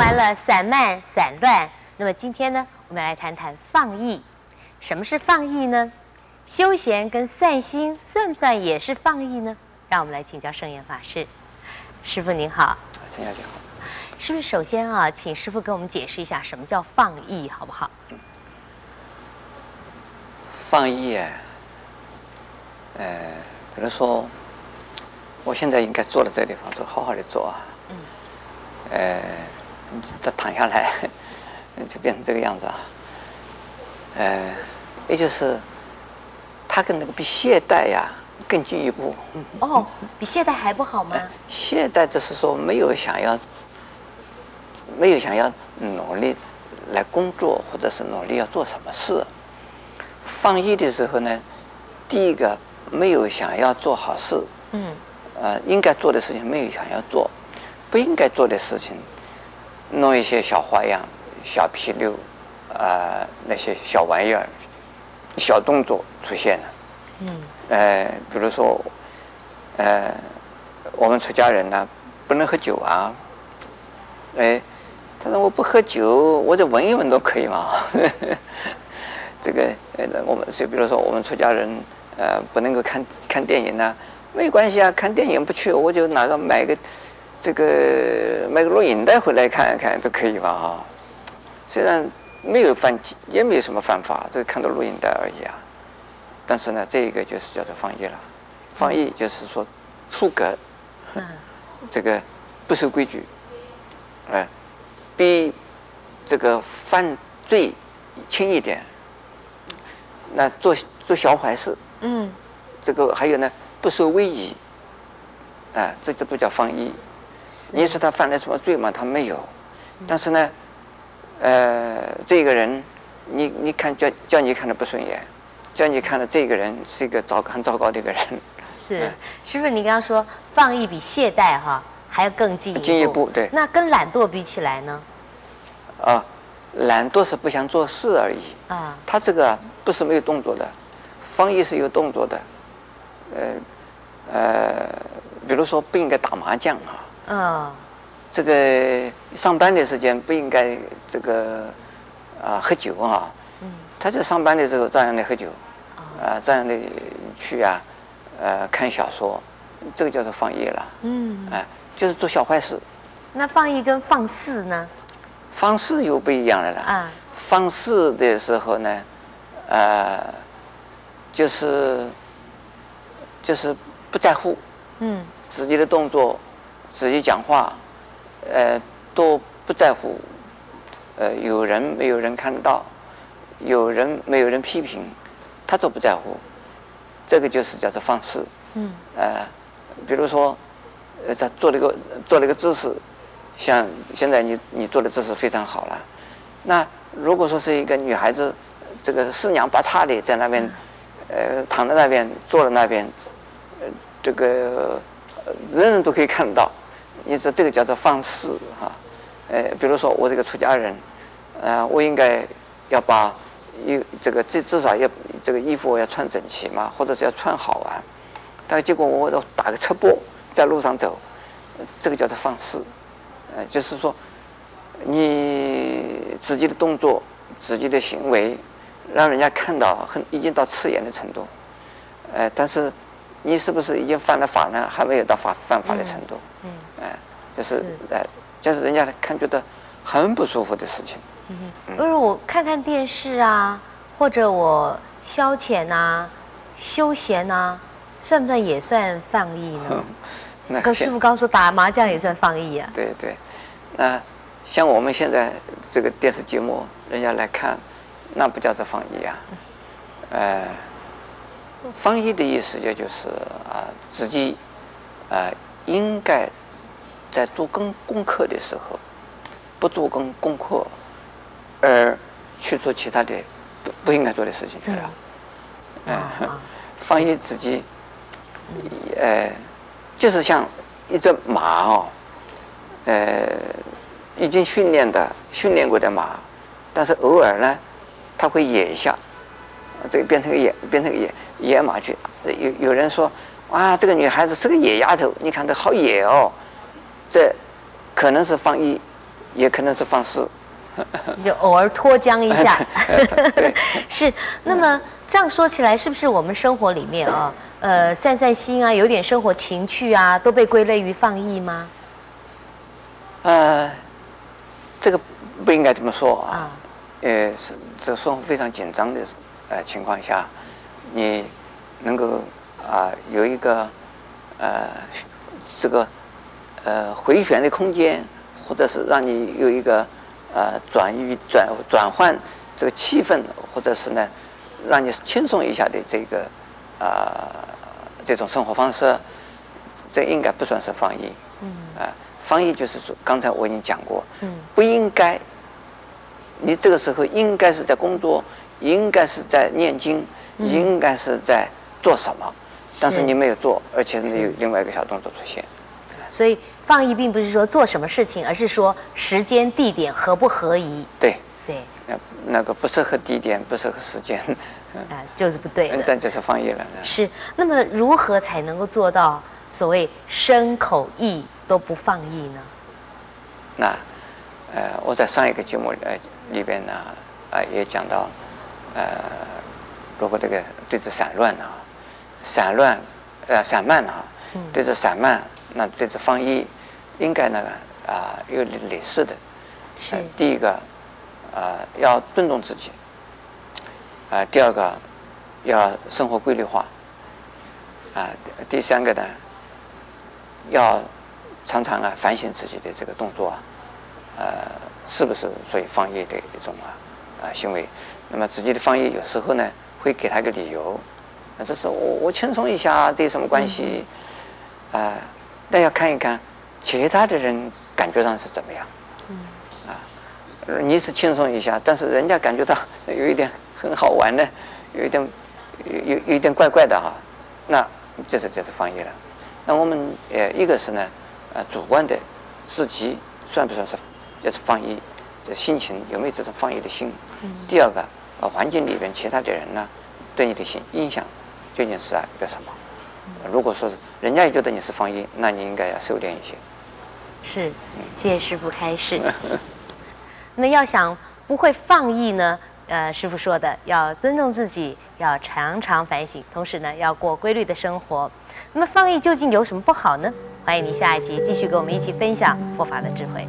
完了散漫散乱，那么今天呢，我们来谈谈放逸。什么是放逸呢？休闲跟散心算不算也是放逸呢？让我们来请教圣严法师。师傅您好，陈小姐好。是不是首先啊，请师傅给我们解释一下什么叫放逸，好不好？放逸啊，呃，比如说，我现在应该坐在这个地方，坐好好的坐啊。嗯。呃，再躺下来，就变成这个样子啊。呃，也就是。他跟那个比懈怠呀更进一步。哦，比懈怠还不好吗？懈怠只是说没有想要，没有想要努力来工作，或者是努力要做什么事。放逸的时候呢，第一个没有想要做好事。嗯。呃，应该做的事情没有想要做，不应该做的事情，弄一些小花样、小皮溜，呃，那些小玩意儿。小动作出现了，嗯，呃，比如说，呃，我们出家人呢，不能喝酒啊，哎，他说我不喝酒，我就闻一闻都可以嘛。这个，呃，我们就比如说我们出家人，呃，不能够看看电影呢，没关系啊，看电影不去，我就哪个买个这个买个录影带回来看一看都可以吧啊，虽然。没有犯，也没有什么犯法，这个看到录音带而已啊。但是呢，这一个就是叫做放逸了。放逸就是说出格，这个不守规矩，哎，比这个犯罪轻一点。那做做小坏事，嗯，这个还有呢，不守威仪，啊，这这都叫放逸。你说他犯了什么罪吗？他没有，但是呢。呃，这个人，你你看叫叫你看的不顺眼，叫你看的这个人是一个糟很糟糕的一个人。是，师父，你刚刚说放逸比懈怠哈还要更进一步。进一步，对。那跟懒惰比起来呢？啊，懒惰是不想做事而已。啊。他这个不是没有动作的，放逸是有动作的。呃呃，比如说不应该打麻将啊。嗯。这个上班的时间不应该这个啊喝酒啊，他在上班的时候照样的喝酒，啊照样的去啊，呃看小说，这个叫做放逸了。嗯，哎，就是做小坏事。那放逸跟放肆呢？放肆又不一样了啦。啊。放肆的时候呢，呃，就是就是不在乎，嗯，自己的动作，自己讲话。呃，都不在乎，呃，有人没有人看得到，有人没有人批评，他都不在乎，这个就是叫做放肆。嗯。呃，比如说，呃，他做了一个做了一个姿势，像现在你你做的姿势非常好了，那如果说是一个女孩子，这个四仰八叉的在那边，呃，躺在那边，坐在那边，呃，这个人人都可以看得到。你说这个叫做放肆哈，呃，比如说我这个出家人，呃，我应该要把衣这个至至少要这个衣服要穿整齐嘛，或者是要穿好啊。但结果我打个侧膊在路上走，这个叫做放肆，呃，就是说你自己的动作、自己的行为，让人家看到很已经到刺眼的程度，呃，但是你是不是已经犯了法呢？还没有到法犯法的程度。嗯。这是哎，这是人家看觉得很不舒服的事情。嗯哼，不是我看看电视啊，或者我消遣啊、休闲啊，算不算也算放逸呢？那跟师傅刚说打麻将也算放逸啊。对对，那像我们现在这个电视节目，人家来看，那不叫做放逸啊。呃，放逸的意思也就是啊，自己啊应该。在做功功课的时候，不做功功课，而去做其他的不不应该做的事情去了。嗯，放逸自己，呃，就是像一只马哦，呃，已经训练的训练过的马，但是偶尔呢，它会野一下，这个变成个野变成个野野马去。有有人说，哇，这个女孩子是个野丫头，你看她好野哦。这可能是放逸，也可能是放肆，就偶尔脱缰一下。是。那么这样说起来，是不是我们生活里面啊，呃，散散心啊，有点生活情趣啊，都被归类于放逸吗？呃，这个不应该这么说啊。呃，是这生活非常紧张的呃情况下，你能够啊、呃、有一个呃这个呃回旋的空间，或者是让你有一个呃转移转转换这个气氛，或者是呢让你轻松一下的这个啊、呃、这种生活方式，这应该不算是放逸。嗯。啊、呃，放逸就是说，刚才我已经讲过，嗯，不应该。你这个时候应该是在工作，应该是在念经，嗯、应该是在做什么，但是你没有做，而且你有另外一个小动作出现。所以放逸并不是说做什么事情，而是说时间地点合不合宜。对对，那那个不适合地点，不适合时间，啊，就是不对的。这就是放逸了。是，那么如何才能够做到所谓身口意都不放逸呢？那。呃，我在上一个节目呃里边呢，啊、呃、也讲到，呃，如果这个对治散乱啊，散乱，呃散漫啊，对治散漫，那对这放逸，应该那个啊有类似的。是。呃、第一个，啊、呃、要尊重自己。啊、呃，第二个，要生活规律化。啊、呃，第三个呢，要常常啊反省自己的这个动作啊。呃，是不是属于放逸的一种啊啊行为？那么自己的放逸有时候呢，会给他一个理由，那这是我我轻松一下，这有什么关系？啊、嗯呃，但要看一看其他的人感觉上是怎么样。嗯。啊，你是轻松一下，但是人家感觉到有一点很好玩的，有一点有有一点怪怪的哈，那这是这是放逸了。那我们呃，一个是呢，呃，主观的自己算不算是？就是放逸，这心情有没有这种放逸的心？嗯、第二个，呃，环境里边其他的人呢，对你的心影响究竟是啊一个什么？嗯、如果说是人家也觉得你是放逸，那你应该要收敛一些。是，谢谢师傅开示。那么要想不会放逸呢？呃，师傅说的要尊重自己，要常常反省，同时呢要过规律的生活。那么放逸究竟有什么不好呢？欢迎你下一集继续跟我们一起分享佛法的智慧。